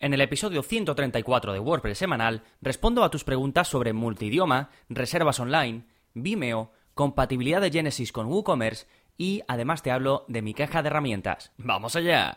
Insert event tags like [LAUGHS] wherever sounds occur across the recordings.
En el episodio 134 de WordPress semanal respondo a tus preguntas sobre multidioma, reservas online, Vimeo, compatibilidad de Genesis con WooCommerce y además te hablo de mi caja de herramientas. ¡Vamos allá!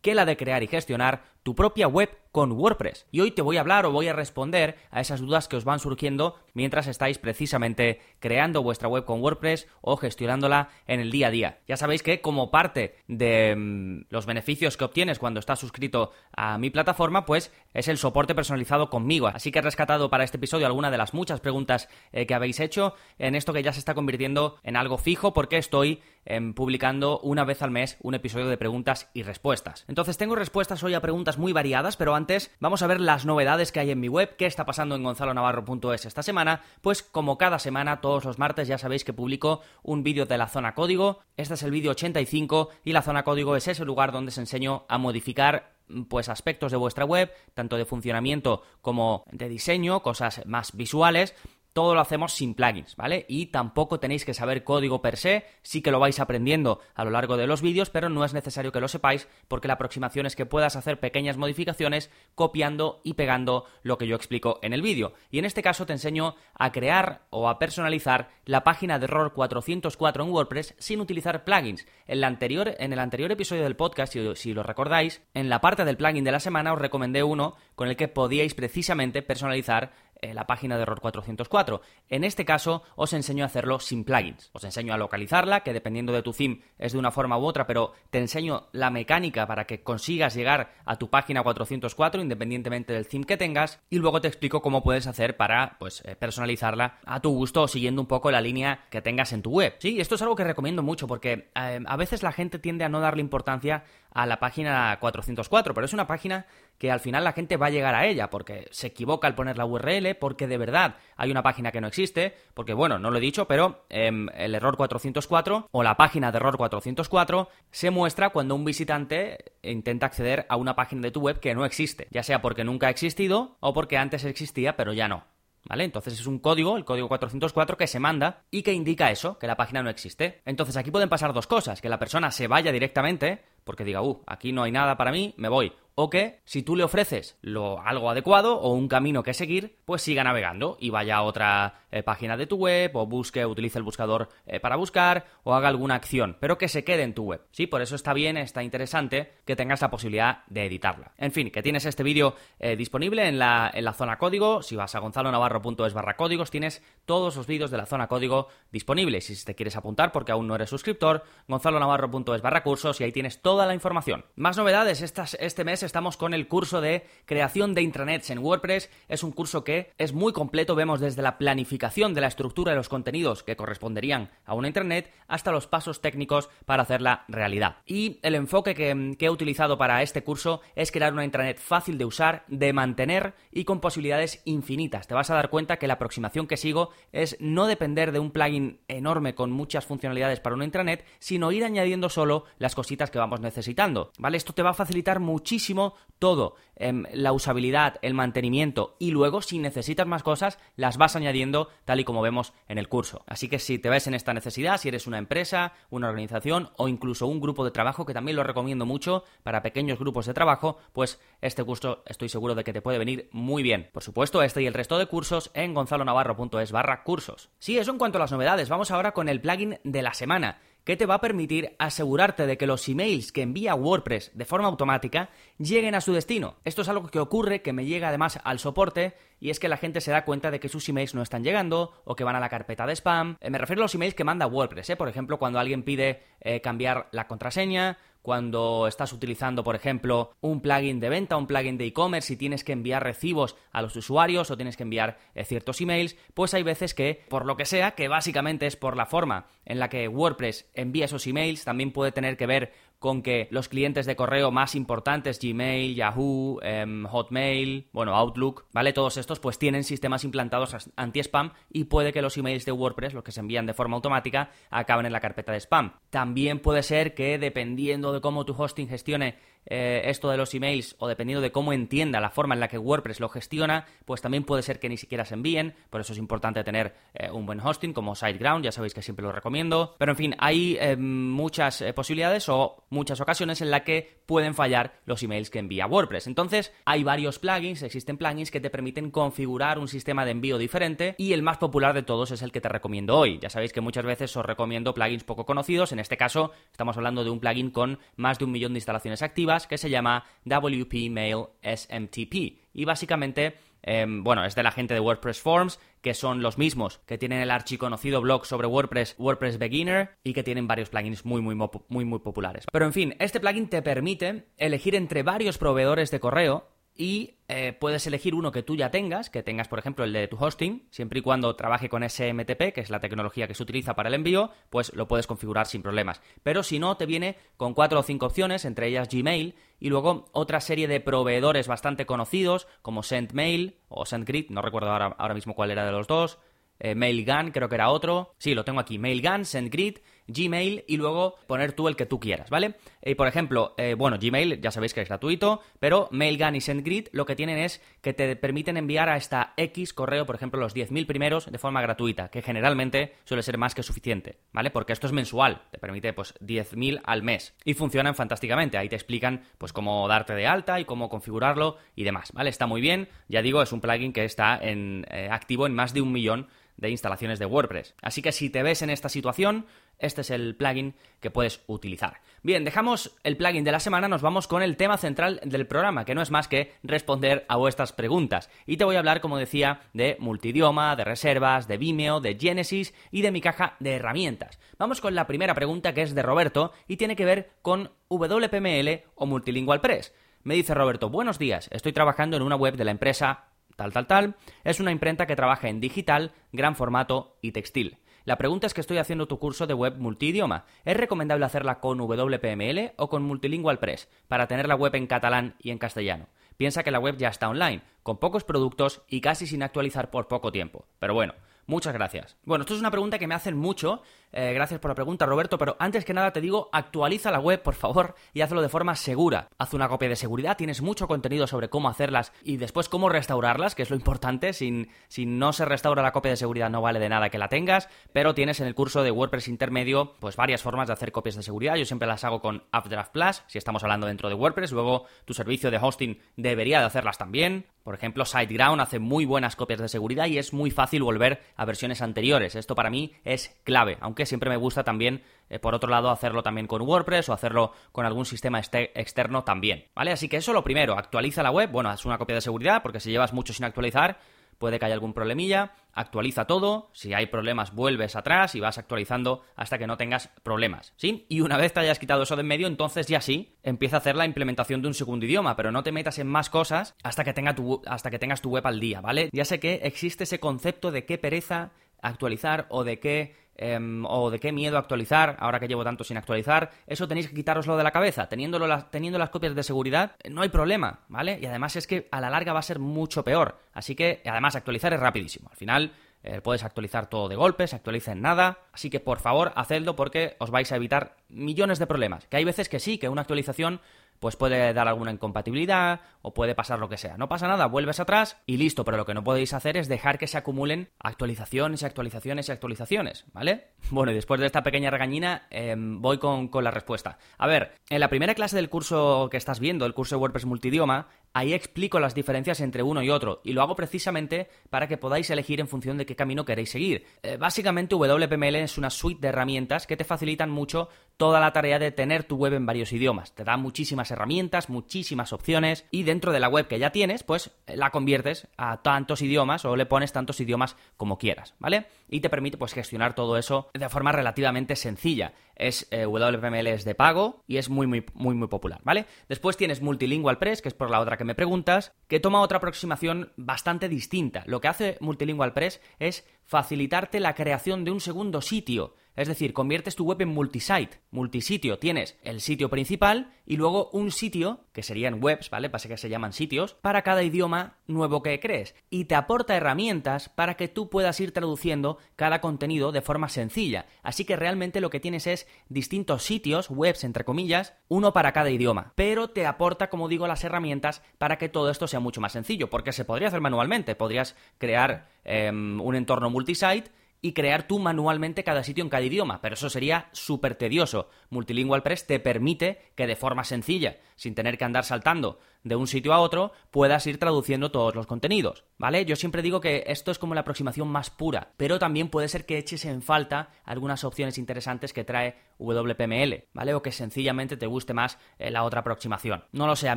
que la de crear y gestionar tu propia web con WordPress. Y hoy te voy a hablar o voy a responder a esas dudas que os van surgiendo mientras estáis precisamente creando vuestra web con WordPress o gestionándola en el día a día. Ya sabéis que como parte de mm, los beneficios que obtienes cuando estás suscrito a mi plataforma, pues es el soporte personalizado conmigo. Así que he rescatado para este episodio alguna de las muchas preguntas eh, que habéis hecho en esto que ya se está convirtiendo en algo fijo porque estoy em, publicando una vez al mes un episodio de preguntas y respuestas. Entonces tengo respuestas hoy a preguntas muy variadas, pero antes vamos a ver las novedades que hay en mi web, qué está pasando en gonzalonavarro.es esta semana, pues como cada semana, todos los martes ya sabéis que publico un vídeo de la zona código, este es el vídeo 85 y la zona código es ese lugar donde os enseño a modificar pues aspectos de vuestra web, tanto de funcionamiento como de diseño, cosas más visuales, todo lo hacemos sin plugins, ¿vale? Y tampoco tenéis que saber código per se, sí que lo vais aprendiendo a lo largo de los vídeos, pero no es necesario que lo sepáis porque la aproximación es que puedas hacer pequeñas modificaciones copiando y pegando lo que yo explico en el vídeo. Y en este caso te enseño a crear o a personalizar la página de error 404 en WordPress sin utilizar plugins. En, anterior, en el anterior episodio del podcast, si, si lo recordáis, en la parte del plugin de la semana os recomendé uno con el que podíais precisamente personalizar eh, la página de error 404. En este caso os enseño a hacerlo sin plugins. Os enseño a localizarla, que dependiendo de tu theme es de una forma u otra, pero te enseño la mecánica para que consigas llegar a tu página 404 independientemente del theme que tengas y luego te explico cómo puedes hacer para pues eh, personalizarla a tu gusto siguiendo un poco la línea que tengas en tu web. Sí, esto es algo que recomiendo mucho porque eh, a veces la gente tiende a no darle importancia a la página 404, pero es una página que al final la gente va a llegar a ella porque se equivoca al poner la URL, porque de verdad hay una página que no existe, porque bueno, no lo he dicho, pero em, el error 404 o la página de error 404 se muestra cuando un visitante intenta acceder a una página de tu web que no existe, ya sea porque nunca ha existido o porque antes existía pero ya no. ¿Vale? Entonces es un código, el código 404, que se manda y que indica eso, que la página no existe. Entonces aquí pueden pasar dos cosas, que la persona se vaya directamente, porque diga, uh, aquí no hay nada para mí, me voy o que si tú le ofreces lo, algo adecuado o un camino que seguir, pues siga navegando y vaya a otra eh, página de tu web o busque, utilice el buscador eh, para buscar o haga alguna acción, pero que se quede en tu web. Sí, por eso está bien, está interesante que tengas la posibilidad de editarla. En fin, que tienes este vídeo eh, disponible en la, en la zona código. Si vas a gonzalonavarro.es barra códigos, tienes todos los vídeos de la zona código disponibles. Si te quieres apuntar porque aún no eres suscriptor, gonzalonavarro.es barra cursos y ahí tienes toda la información. Más novedades este mes estamos con el curso de creación de intranets en WordPress. Es un curso que es muy completo, vemos desde la planificación de la estructura de los contenidos que corresponderían a una intranet hasta los pasos técnicos para hacerla realidad. Y el enfoque que, que he utilizado para este curso es crear una intranet fácil de usar, de mantener y con posibilidades infinitas. Te vas a dar cuenta que la aproximación que sigo es no depender de un plugin enorme con muchas funcionalidades para una intranet, sino ir añadiendo solo las cositas que vamos necesitando. ¿Vale? Esto te va a facilitar muchísimo todo, em, la usabilidad, el mantenimiento y luego si necesitas más cosas las vas añadiendo tal y como vemos en el curso. Así que si te ves en esta necesidad, si eres una empresa, una organización o incluso un grupo de trabajo, que también lo recomiendo mucho para pequeños grupos de trabajo, pues este curso estoy seguro de que te puede venir muy bien. Por supuesto, este y el resto de cursos en gonzalonavarro.es barra cursos. Sí, eso en cuanto a las novedades. Vamos ahora con el plugin de la semana que te va a permitir asegurarte de que los emails que envía WordPress de forma automática lleguen a su destino. Esto es algo que ocurre, que me llega además al soporte, y es que la gente se da cuenta de que sus emails no están llegando o que van a la carpeta de spam. Eh, me refiero a los emails que manda WordPress, ¿eh? por ejemplo, cuando alguien pide eh, cambiar la contraseña, cuando estás utilizando, por ejemplo, un plugin de venta, un plugin de e-commerce y tienes que enviar recibos a los usuarios o tienes que enviar eh, ciertos emails, pues hay veces que, por lo que sea, que básicamente es por la forma en la que WordPress envía esos emails, también puede tener que ver con que los clientes de correo más importantes, Gmail, Yahoo, em, Hotmail, bueno, Outlook, ¿vale? Todos estos pues tienen sistemas implantados anti-spam y puede que los emails de WordPress, los que se envían de forma automática, acaben en la carpeta de spam. También puede ser que dependiendo de cómo tu hosting gestione eh, esto de los emails o dependiendo de cómo entienda la forma en la que WordPress lo gestiona, pues también puede ser que ni siquiera se envíen, por eso es importante tener eh, un buen hosting como SiteGround, ya sabéis que siempre lo recomiendo. Pero en fin, hay eh, muchas posibilidades o muchas ocasiones en las que pueden fallar los emails que envía WordPress. Entonces, hay varios plugins, existen plugins que te permiten configurar un sistema de envío diferente y el más popular de todos es el que te recomiendo hoy. Ya sabéis que muchas veces os recomiendo plugins poco conocidos, en este caso estamos hablando de un plugin con más de un millón de instalaciones activas que se llama WP Mail SMTP. Y básicamente, em, bueno, es de la gente de WordPress Forms, que son los mismos que tienen el archiconocido blog sobre WordPress, WordPress Beginner, y que tienen varios plugins muy, muy, muy, muy populares. Pero en fin, este plugin te permite elegir entre varios proveedores de correo y eh, puedes elegir uno que tú ya tengas, que tengas por ejemplo el de tu hosting, siempre y cuando trabaje con SMTP, que es la tecnología que se utiliza para el envío, pues lo puedes configurar sin problemas. Pero si no, te viene con cuatro o cinco opciones, entre ellas Gmail, y luego otra serie de proveedores bastante conocidos, como SendMail o SendGrid, no recuerdo ahora, ahora mismo cuál era de los dos, eh, Mailgun, creo que era otro. Sí, lo tengo aquí. Mailgun, SendGrid, Gmail y luego poner tú el que tú quieras, ¿vale? Y por ejemplo, eh, bueno, Gmail ya sabéis que es gratuito, pero Mailgun y SendGrid lo que tienen es que te permiten enviar a esta X correo, por ejemplo, los 10.000 primeros de forma gratuita, que generalmente suele ser más que suficiente, ¿vale? Porque esto es mensual, te permite pues 10.000 al mes y funcionan fantásticamente. Ahí te explican pues cómo darte de alta y cómo configurarlo y demás, ¿vale? Está muy bien, ya digo, es un plugin que está en, eh, activo en más de un millón de instalaciones de WordPress. Así que si te ves en esta situación, este es el plugin que puedes utilizar. Bien, dejamos el plugin de la semana, nos vamos con el tema central del programa, que no es más que responder a vuestras preguntas. Y te voy a hablar, como decía, de multidioma, de reservas, de Vimeo, de Genesis y de mi caja de herramientas. Vamos con la primera pregunta que es de Roberto y tiene que ver con WPML o Multilingual Press. Me dice Roberto, buenos días, estoy trabajando en una web de la empresa tal, tal, tal. Es una imprenta que trabaja en digital, gran formato y textil. La pregunta es que estoy haciendo tu curso de web multidioma. ¿Es recomendable hacerla con WPML o con Multilingual Press para tener la web en catalán y en castellano? Piensa que la web ya está online, con pocos productos y casi sin actualizar por poco tiempo. Pero bueno, Muchas gracias. Bueno, esto es una pregunta que me hacen mucho. Eh, gracias por la pregunta, Roberto. Pero antes que nada te digo, actualiza la web, por favor, y hazlo de forma segura. Haz una copia de seguridad, tienes mucho contenido sobre cómo hacerlas y después cómo restaurarlas, que es lo importante. Sin, si no se restaura la copia de seguridad, no vale de nada que la tengas. Pero tienes en el curso de WordPress intermedio, pues varias formas de hacer copias de seguridad. Yo siempre las hago con Updraft Plus, si estamos hablando dentro de WordPress. Luego tu servicio de hosting debería de hacerlas también. Por ejemplo, SiteGround hace muy buenas copias de seguridad y es muy fácil volver a versiones anteriores. Esto para mí es clave, aunque siempre me gusta también, eh, por otro lado, hacerlo también con WordPress o hacerlo con algún sistema este externo también. ¿Vale? Así que eso lo primero, actualiza la web, bueno, haz una copia de seguridad, porque si llevas mucho sin actualizar, puede que haya algún problemilla, actualiza todo, si hay problemas vuelves atrás y vas actualizando hasta que no tengas problemas, ¿sí? Y una vez te hayas quitado eso de en medio, entonces ya sí, empieza a hacer la implementación de un segundo idioma, pero no te metas en más cosas hasta que, tenga tu, hasta que tengas tu web al día, ¿vale? Ya sé que existe ese concepto de qué pereza actualizar o de qué Em, o de qué miedo actualizar, ahora que llevo tanto sin actualizar, eso tenéis que quitároslo de la cabeza. Teniéndolo teniendo las copias de seguridad, no hay problema, ¿vale? Y además es que a la larga va a ser mucho peor. Así que, además, actualizar es rapidísimo. Al final, eh, puedes actualizar todo de golpe, se actualiza en nada. Así que, por favor, hacedlo porque os vais a evitar millones de problemas. Que hay veces que sí, que una actualización pues puede dar alguna incompatibilidad o puede pasar lo que sea. No pasa nada, vuelves atrás y listo, pero lo que no podéis hacer es dejar que se acumulen actualizaciones y actualizaciones y actualizaciones, ¿vale? [LAUGHS] Bueno, y después de esta pequeña regañina, em, voy con, con la respuesta. A ver, en la primera clase del curso que estás viendo, el curso de WordPress Multidioma, ahí explico las diferencias entre uno y otro, y lo hago precisamente para que podáis elegir en función de qué camino queréis seguir. Eh, básicamente WPML es una suite de herramientas que te facilitan mucho toda la tarea de tener tu web en varios idiomas. Te da muchísimas herramientas, muchísimas opciones y dentro de la web que ya tienes, pues eh, la conviertes a tantos idiomas o le pones tantos idiomas como quieras, ¿vale? Y te permite pues gestionar todo eso de forma relativamente sencilla. Es eh, WPML es de pago y es muy muy muy muy popular, ¿vale? Después tienes Multilingual Press, que es por la otra que me preguntas, que toma otra aproximación bastante distinta. Lo que hace Multilingual Press es facilitarte la creación de un segundo sitio Es decir, conviertes tu web en multisite, multisitio. Tienes el sitio principal y luego un sitio, que serían webs, ¿vale? Pasa que se llaman sitios, para cada idioma nuevo que crees. Y te aporta herramientas para que tú puedas ir traduciendo cada contenido de forma sencilla. Así que realmente lo que tienes es distintos sitios, webs entre comillas, uno para cada idioma. Pero te aporta, como digo, las herramientas para que todo esto sea mucho más sencillo, porque se podría hacer manualmente. Podrías crear em, un entorno multisite y crear tú manualmente cada sitio en cada idioma, pero eso sería súper tedioso. Multilingual Press te permite que de forma sencilla, sin tener que andar saltando de un sitio a otro, puedas ir traduciendo todos los contenidos, ¿vale? Yo siempre digo que esto es como la aproximación más pura, pero también puede ser que eches en falta algunas opciones interesantes que trae WPML, ¿vale? O que sencillamente te guste más eh, la otra aproximación. No lo sé, a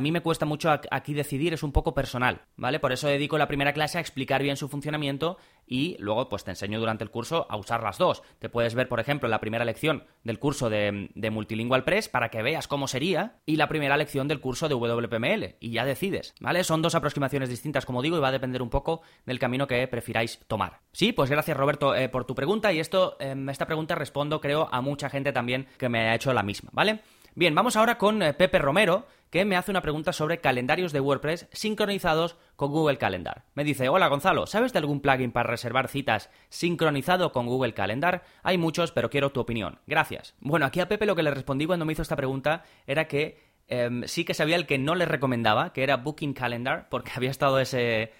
mí me cuesta mucho aquí decidir, es un poco personal, ¿vale? Por eso dedico la primera clase a explicar bien su funcionamiento y luego pues te enseño durante el curso a usar las dos. Te puedes ver, por ejemplo, la primera lección del curso de, Multilingual Press para que veas cómo sería y la primera lección del curso de WPML y ya decides, ¿vale? Son dos aproximaciones distintas, como digo, y va a depender un poco del camino que prefiráis tomar. Sí, pues gracias Roberto eh, por tu pregunta y esto, em, esta pregunta respondo creo a mucha gente también que me ha hecho la misma, ¿vale? Bien, vamos ahora con eh, Pepe Romero, que me hace una pregunta sobre calendarios de WordPress sincronizados con Google Calendar. Me dice, hola Gonzalo, ¿sabes de algún plugin para reservar citas sincronizado con Google Calendar? Hay muchos, pero quiero tu opinión. Gracias. Bueno, aquí a Pepe lo que le respondí cuando me hizo esta pregunta era que em, sí que sabía el que no le recomendaba, que era Booking Calendar, porque [LAUGHS] había estado ese,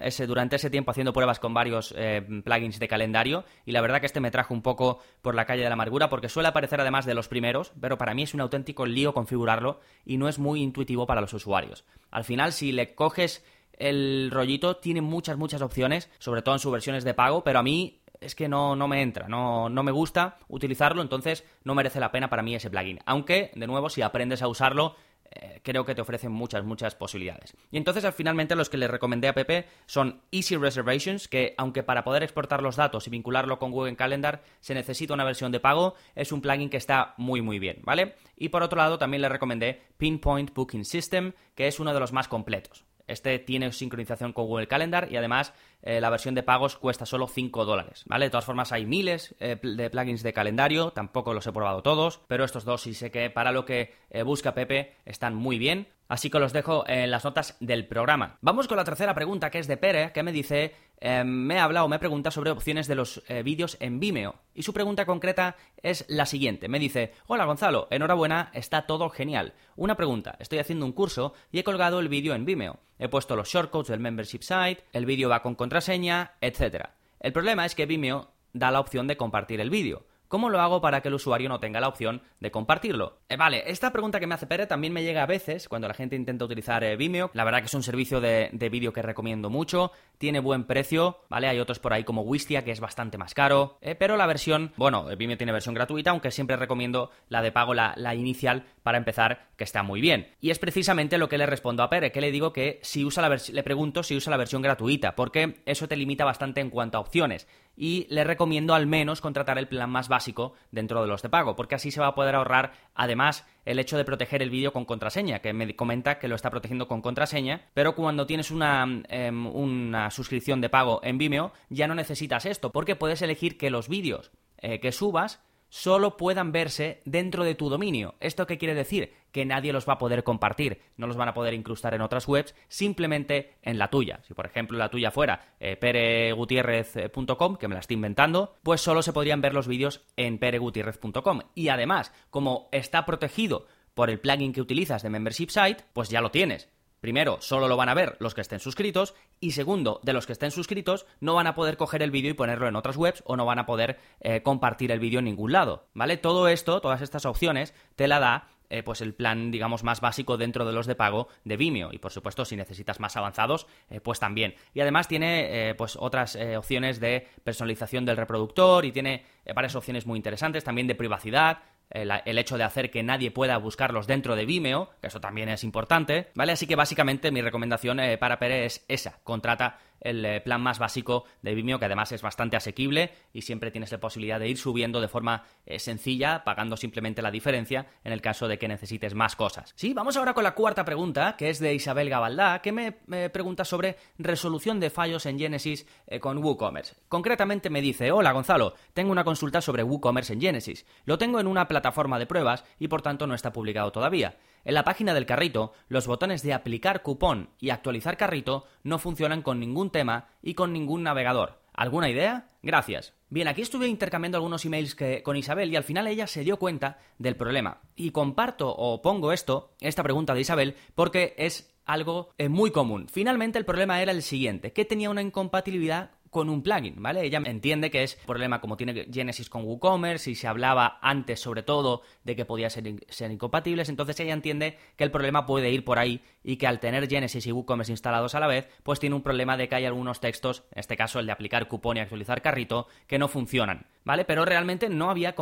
ese, durante ese tiempo haciendo pruebas con varios em, plugins de calendario y la verdad que este me trajo un poco por la calle de la amargura porque suele aparecer además de los primeros, pero para mí es un auténtico lío configurarlo y no es muy intuitivo para los usuarios. Al final, si le coges el rollito, tiene muchas, muchas opciones, sobre todo en sus versiones de pago, pero a mí es que no, no me entra, no, no me gusta utilizarlo, entonces no merece la pena para mí ese plugin. Aunque, de nuevo, si aprendes a usarlo, eh, creo que te ofrecen muchas, muchas posibilidades. Y entonces, finalmente, los que le recomendé a Pepe son Easy Reservations, que aunque para poder exportar los datos y vincularlo con Google Calendar se necesita una versión de pago, es un plugin que está muy, muy bien, ¿vale? Y por otro lado, también le recomendé Pinpoint Booking System, que es uno de los más completos. Este tiene sincronización con Google Calendar y además eh, la versión de pagos cuesta solo 5 dólares, ¿vale? De todas formas hay miles eh, de plugins de calendario, tampoco los he probado todos, pero estos dos sí sé que para lo que eh, busca Pepe están muy bien. Así que los dejo en las notas del programa. Vamos con la tercera pregunta, que es de Pere, que me dice, eh, me habla o me pregunta sobre opciones de los eh, vídeos en Vimeo. Y su pregunta concreta es la siguiente. Me dice, hola Gonzalo, enhorabuena, está todo genial. Una pregunta, estoy haciendo un curso y he colgado el vídeo en Vimeo. He puesto los shortcodes del membership site, el vídeo va con contraseña, etc. El problema es que Vimeo da la opción de compartir el vídeo. ¿Cómo lo hago para que el usuario no tenga la opción de compartirlo? Eh, vale, esta pregunta que me hace Pere también me llega a veces cuando la gente intenta utilizar eh, Vimeo. La verdad que es un servicio de, vídeo que recomiendo mucho, tiene buen precio, ¿vale? Hay otros por ahí como Wistia que es bastante más caro, eh, pero la versión, bueno, Vimeo tiene versión gratuita, aunque siempre recomiendo la de pago, la, la, inicial, para empezar, que está muy bien. Y es precisamente lo que le respondo a Pere, que le digo que si usa la le pregunto si usa la versión gratuita, porque eso te limita bastante en cuanto a opciones y le recomiendo al menos contratar el plan más básico dentro de los de pago, porque así se va a poder ahorrar además el hecho de proteger el vídeo con contraseña, que me comenta que lo está protegiendo con contraseña, pero cuando tienes una, em, una suscripción de pago en Vimeo ya no necesitas esto, porque puedes elegir que los vídeos eh, que subas solo puedan verse dentro de tu dominio. ¿Esto qué quiere decir? Que nadie los va a poder compartir, no los van a poder incrustar en otras webs, simplemente en la tuya. Si por ejemplo la tuya fuera eh, peregutierrez.com, que me la estoy inventando, pues solo se podrían ver los vídeos en peregutierrez.com. Y además, como está protegido por el plugin que utilizas de Membership Site, pues ya lo tienes. Primero, solo lo van a ver los que estén suscritos y segundo, de los que estén suscritos no van a poder coger el vídeo y ponerlo en otras webs o no van a poder eh, compartir el vídeo en ningún lado, ¿vale? Todo esto, todas estas opciones, te la da eh, pues el plan, digamos, más básico dentro de los de pago de Vimeo. Y por supuesto, si necesitas más avanzados, eh, pues también. Y además tiene pues otras opciones de personalización del reproductor y tiene varias opciones muy interesantes, también de privacidad el, hecho de hacer que nadie pueda buscarlos dentro de Vimeo, que eso también es importante, ¿vale? Así que básicamente mi recomendación eh, para Pere es esa, contrata el eh, plan más básico de Vimeo, que además es bastante asequible y siempre tienes la posibilidad de ir subiendo de forma eh, sencilla, pagando simplemente la diferencia en el caso de que necesites más cosas. Sí, vamos ahora con la cuarta pregunta, que es de Isabel Gabaldá, que me pregunta sobre resolución de fallos en Genesis eh, con WooCommerce. Concretamente me dice, hola Gonzalo, tengo una consulta sobre WooCommerce en Genesis. Lo tengo en una plataforma de pruebas y por tanto no está publicado todavía. En la página del carrito, los botones de aplicar cupón y actualizar carrito no funcionan con ningún tema y con ningún navegador. ¿Alguna idea? Gracias. Bien, aquí estuve intercambiando algunos emails con Isabel y al final ella se dio cuenta del problema. Y comparto o pongo esto, esta pregunta de Isabel, porque es algo eh, muy común. Finalmente el problema era el siguiente, que tenía una incompatibilidad con un plugin, ¿vale? Ella entiende que es problema como tiene Genesis con WooCommerce y se hablaba antes sobre todo de que podía ser, incompatibles, entonces ella entiende que el problema puede ir por ahí y que al tener Genesis y WooCommerce instalados a la vez, pues tiene un problema de que hay algunos textos, en este caso el de aplicar cupón y actualizar carrito, que no funcionan, ¿vale? Pero realmente no había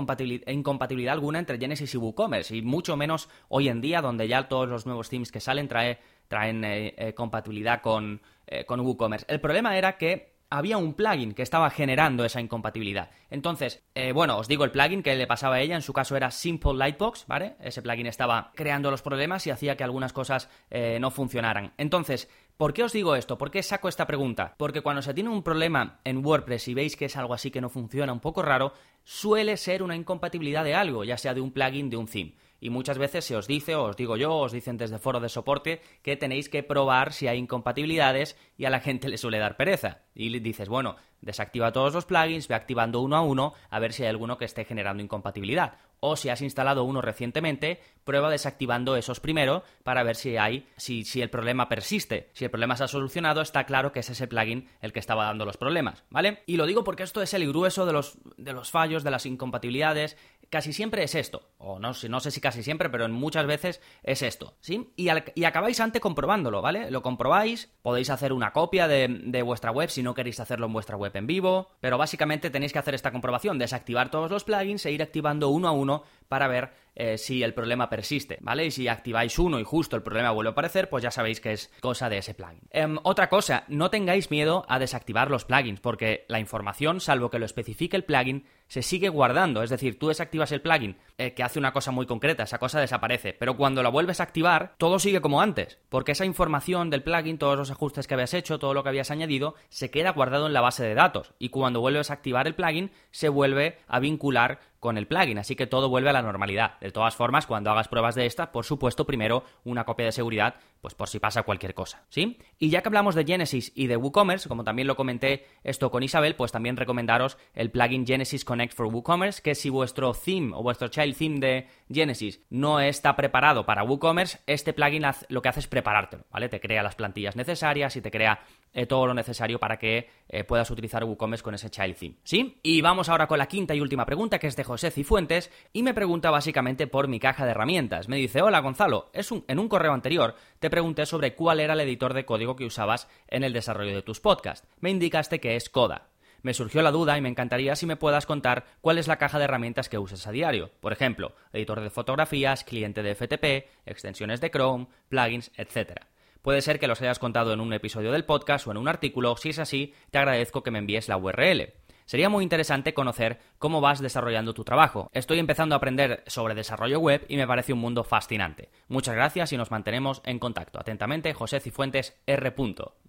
incompatibilidad alguna entre Genesis y WooCommerce y mucho menos hoy en día donde ya todos los nuevos themes que salen trae, traen eh, eh, compatibilidad con, eh, con WooCommerce. El problema era que había un plugin que estaba generando esa incompatibilidad. Entonces, eh, bueno, os digo el plugin que le pasaba a ella, en su caso era Simple Lightbox, ¿vale? Ese plugin estaba creando los problemas y hacía que algunas cosas eh, no funcionaran. Entonces, ¿Por qué os digo esto? ¿Por qué saco esta pregunta? Porque cuando se tiene un problema en WordPress y veis que es algo así que no funciona, un poco raro, suele ser una incompatibilidad de algo, ya sea de un plugin, de un theme y muchas veces se os dice, o os digo yo, os dicen desde foro de soporte, que tenéis que probar si hay incompatibilidades y a la [LAUGHS] gente le suele dar pereza. Y dices, bueno, desactiva todos los plugins, ve activando uno a uno a ver si hay alguno que esté generando incompatibilidad. O si has instalado uno recientemente, prueba desactivando esos primero para ver si hay, si, si el problema persiste. Si el problema se ha solucionado, está claro que es ese plugin el que estaba dando los problemas, ¿vale? Y lo digo porque esto es el grueso de los, de los fallos, de las incompatibilidades, casi siempre es esto. O no, no sé si casi siempre, pero muchas veces es esto. ¿Sí? Y, acabáis antes comprobándolo, ¿vale? Lo comprobáis, podéis hacer una copia de, vuestra web si no queréis hacerlo en vuestra web en vivo. Pero básicamente tenéis que hacer esta comprobación, desactivar todos los plugins e ir activando uno a uno para ver eh, si el problema persiste, ¿vale? Y si activáis uno y justo el problema vuelve a aparecer, pues ya sabéis que es cosa de ese plugin. Em, otra cosa, no tengáis miedo a desactivar los plugins, porque la información, salvo que lo especifique el plugin, se sigue guardando. Es decir, tú desactivas el plugin eh, que hace una cosa muy concreta, esa cosa desaparece, pero cuando la vuelves a activar, todo sigue como antes, porque esa información del plugin, todos los ajustes que habías hecho, todo lo que habías añadido, se queda guardado en la base de datos, y cuando vuelves a activar el plugin, se vuelve a vincular con el plugin, así que todo vuelve a la normalidad. De todas formas, cuando hagas pruebas de esta, por supuesto, primero una copia de seguridad, pues por si pasa cualquier cosa, ¿sí? Y ya que hablamos de Genesis y de WooCommerce, como también lo comenté esto con Isabel, pues también recomendaros el plugin Genesis Connect for WooCommerce, que si vuestro theme o vuestro child theme de Genesis no está preparado para WooCommerce, este plugin lo que hace es preparártelo, ¿vale? Te crea las plantillas necesarias y te crea eh, todo lo necesario para que eh, puedas utilizar WooCommerce con ese child theme, ¿sí? Y vamos ahora con la quinta y última pregunta, que es de José Cifuentes, y me pregunta básicamente por mi caja de herramientas. Me dice, hola Gonzalo, es en un correo anterior te pregunté sobre cuál era el editor de código que usabas en el desarrollo de tus podcasts. Me indicaste que es Coda. Me surgió la duda y me encantaría si me puedas contar cuál es la caja de herramientas que usas a diario. Por ejemplo, editor de fotografías, cliente de FTP, extensiones de Chrome, plugins, etc. Puede ser que los hayas contado en un episodio del podcast o en un artículo. Si es así, te agradezco que me envíes la URL. Sería muy interesante conocer cómo vas desarrollando tu trabajo. Estoy empezando a aprender sobre desarrollo web y me parece un mundo fascinante. Muchas gracias y nos mantenemos en contacto. Atentamente, José Cifuentes R.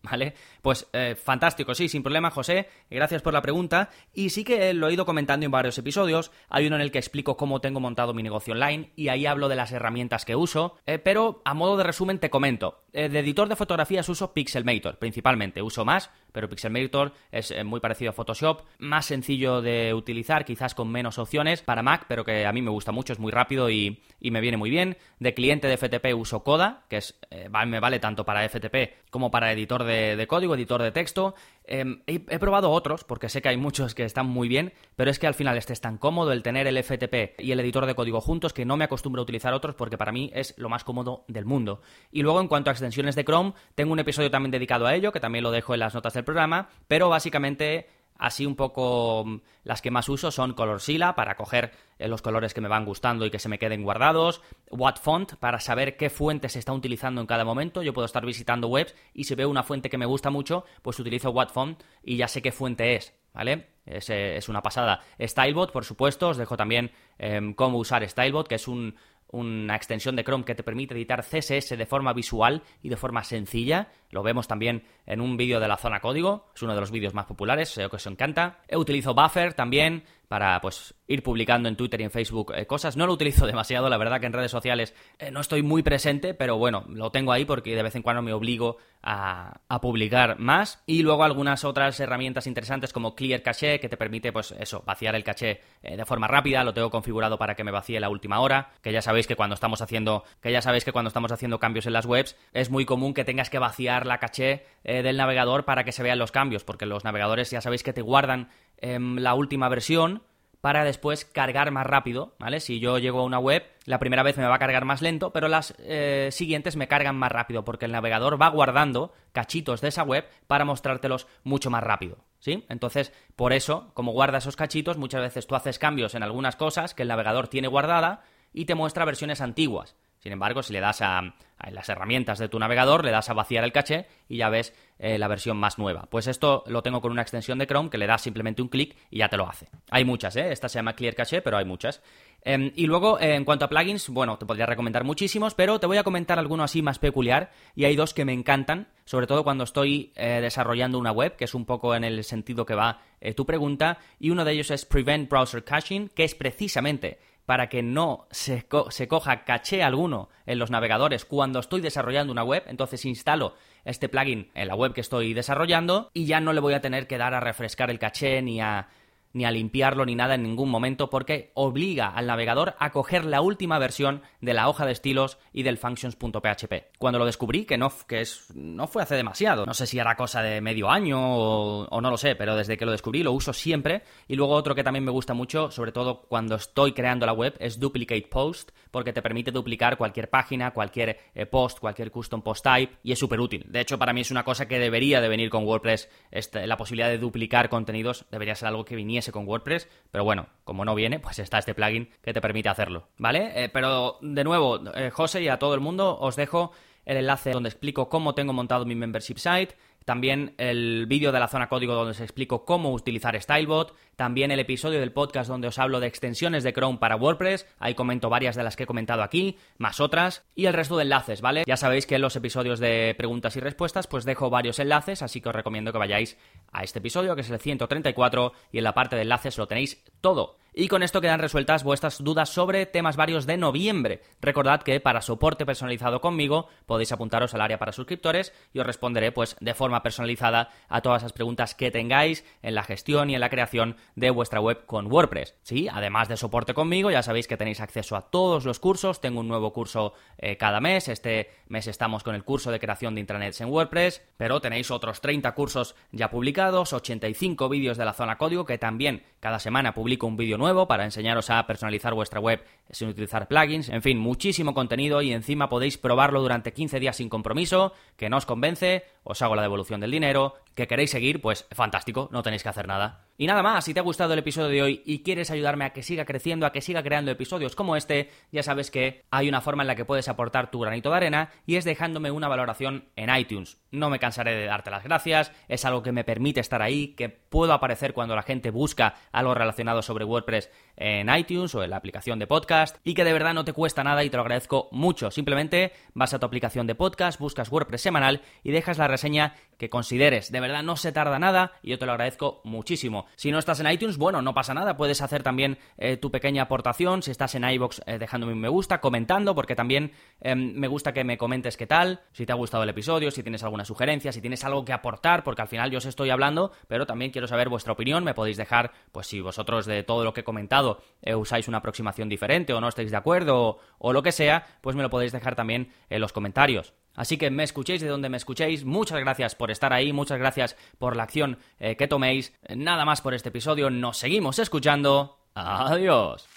¿Vale? Pues eh, fantástico, sí, sin problema, José. Gracias por la pregunta. Y sí que lo he ido comentando en varios episodios. Hay uno en el que explico cómo tengo montado mi negocio online y ahí hablo de las herramientas que uso. Eh, pero a modo de resumen te comento. Eh, de editor de fotografías uso Pixelmator, principalmente. Uso más, pero Pixelmator es muy parecido a Photoshop más sencillo de utilizar, quizás con menos opciones para Mac, pero que a mí me gusta mucho, es muy rápido y, me viene muy bien. De cliente de FTP uso Coda, que es, eh, me vale tanto para FTP como para editor de, código, editor de texto. Em, he, probado otros, porque sé que hay muchos que están muy bien, pero es que al final este es tan cómodo el tener el FTP y el editor de código juntos que no me acostumbro a utilizar otros porque para mí es lo más cómodo del mundo. Y luego en cuanto a extensiones de Chrome, tengo un episodio también dedicado a ello, que también lo dejo en las notas del programa, pero básicamente así un poco mm, las que más uso son Colorsila para coger eh, los colores que me van gustando y que se me queden guardados, Wattfont para saber qué fuente se está utilizando en cada momento. Yo puedo estar visitando webs y si veo una fuente que me gusta mucho, pues utilizo Wattfont y ya sé qué fuente es, ¿vale? Es, es una pasada. Stylebot, por supuesto, os dejo también em, cómo usar Stylebot, que es un, una extensión de Chrome que te permite editar CSS de forma visual y de forma sencilla. Lo vemos también en un vídeo de la zona código, es uno de los vídeos más populares, sé que os encanta. He utilizado Buffer también para pues ir publicando en Twitter y en Facebook eh, cosas. No lo utilizo [LAUGHS] demasiado, la verdad que en redes sociales eh, no estoy muy presente, pero bueno, lo tengo ahí porque de vez en cuando me obligo a, publicar más. Y luego algunas otras herramientas interesantes como Clear Cache, que te permite pues eso, vaciar el caché eh, de forma rápida, lo tengo configurado para que me vacíe la última hora, que ya sabéis que cuando estamos haciendo, que ya sabéis que cuando estamos haciendo cambios en las webs, es muy común que tengas que vaciar la caché del navegador para que se vean los cambios, porque los navegadores ya sabéis que te guardan em, la última versión para después cargar más rápido, ¿vale? Si yo llego a una web, la primera vez me va a cargar más lento, pero las eh, siguientes me cargan más rápido, porque el navegador va guardando cachitos de esa web para mostrártelos mucho más rápido, ¿sí? Entonces, por eso, como guarda esos cachitos, muchas veces tú haces cambios en algunas cosas que el navegador tiene guardada y te muestra versiones antiguas. Sin embargo, si le das a, las herramientas de tu navegador, le das a vaciar el caché y ya ves eh, la versión más nueva. Pues esto lo tengo con una extensión de Chrome que le das simplemente un clic y ya te lo hace. Hay muchas, ¿eh? Esta se llama Clear Cache, pero hay muchas. Em, y luego, en cuanto a plugins, bueno, te podría recomendar muchísimos, pero te voy a comentar alguno así más peculiar y hay dos que me encantan, sobre todo cuando estoy eh, desarrollando una web, que es un poco en el sentido que va eh, tu pregunta, y uno de ellos es Prevent Browser Caching, que es precisamente para que no se, coja caché alguno en los navegadores cuando estoy desarrollando una web. Entonces instalo este plugin en la web que estoy desarrollando y ya no le voy a tener que dar a refrescar el caché ni a ni a limpiarlo ni nada en ningún momento porque obliga al navegador a coger la última versión de la hoja de estilos y del functions.php. Cuando lo descubrí, que no, que es, no fue hace demasiado, no sé si era cosa de medio año o, no lo sé, pero desde que lo descubrí lo uso siempre. Y luego otro que también me gusta mucho, sobre todo cuando estoy creando la web, es Duplicate Post, porque te permite duplicar cualquier página, cualquier eh, post, cualquier custom post type y es súper útil. De hecho, para mí es una cosa que debería de venir con WordPress. Este, la posibilidad de duplicar contenidos debería ser algo que viniese con WordPress, pero bueno, como no viene, pues está este plugin que te permite hacerlo, ¿vale? Eh, pero de nuevo, eh, José y a todo el mundo os dejo el enlace donde explico cómo tengo montado mi membership site, también el vídeo de la zona código donde os explico cómo utilizar Stylebot, también el episodio del podcast donde os hablo de extensiones de Chrome para WordPress, ahí comento varias de las que he comentado aquí, más otras, y el resto de enlaces, ¿vale? Ya sabéis que en los episodios de preguntas y respuestas pues dejo varios enlaces, así que os recomiendo que vayáis a este episodio, que es el 134, y en la parte de enlaces lo tenéis todo. Y con esto quedan resueltas vuestras dudas sobre temas varios de noviembre. Recordad que para soporte personalizado conmigo podéis apuntaros al área para suscriptores y os responderé pues de forma personalizada a todas las preguntas que tengáis en la gestión y en la creación de vuestra web con WordPress. Sí, además de soporte conmigo, ya sabéis que tenéis acceso a todos los cursos. Tengo un nuevo curso eh, cada mes. Este mes estamos con el curso de creación de intranets en WordPress, pero tenéis otros 30 cursos ya publicados, 85 vídeos de la zona código que también cada semana publico un vídeo nuevo para enseñaros a personalizar vuestra web sin utilizar plugins. En fin, muchísimo contenido y encima podéis probarlo durante 15 días sin compromiso, que no os convence, os hago la devolución del dinero, que queréis seguir, pues fantástico, no tenéis que hacer nada. Y nada más, si te ha gustado el episodio de hoy y quieres ayudarme a que siga creciendo, a que siga creando episodios como este, ya sabes que hay una forma en la que puedes aportar tu granito de arena y es dejándome una valoración en iTunes. No me cansaré de darte las gracias, es algo que me permite estar ahí, que puedo aparecer cuando la gente busca algo relacionado sobre WordPress en iTunes o en la aplicación de podcast y que de verdad no te cuesta nada y te lo agradezco mucho. Simplemente vas a tu aplicación de podcast, buscas WordPress semanal y dejas la reseña que consideres. De verdad no se tarda nada y yo te lo agradezco muchísimo. Si no estás en iTunes, bueno, no pasa nada, puedes hacer también eh, tu pequeña aportación. Si estás en iBox, eh, dejándome un me gusta, comentando, porque también em, me gusta que me comentes qué tal, si te ha gustado el episodio, si tienes alguna sugerencia, si tienes algo que aportar, porque al final yo os estoy hablando, pero también quiero saber vuestra opinión. Me podéis dejar, pues si vosotros de todo lo que he comentado eh, usáis una aproximación diferente o no estáis de acuerdo o, o lo que sea, pues me lo podéis dejar también en los comentarios. Así que me escuchéis de donde me escuchéis. Muchas gracias por estar ahí, muchas gracias por la acción eh, que toméis. Nada más por este episodio, nos seguimos escuchando. Adiós.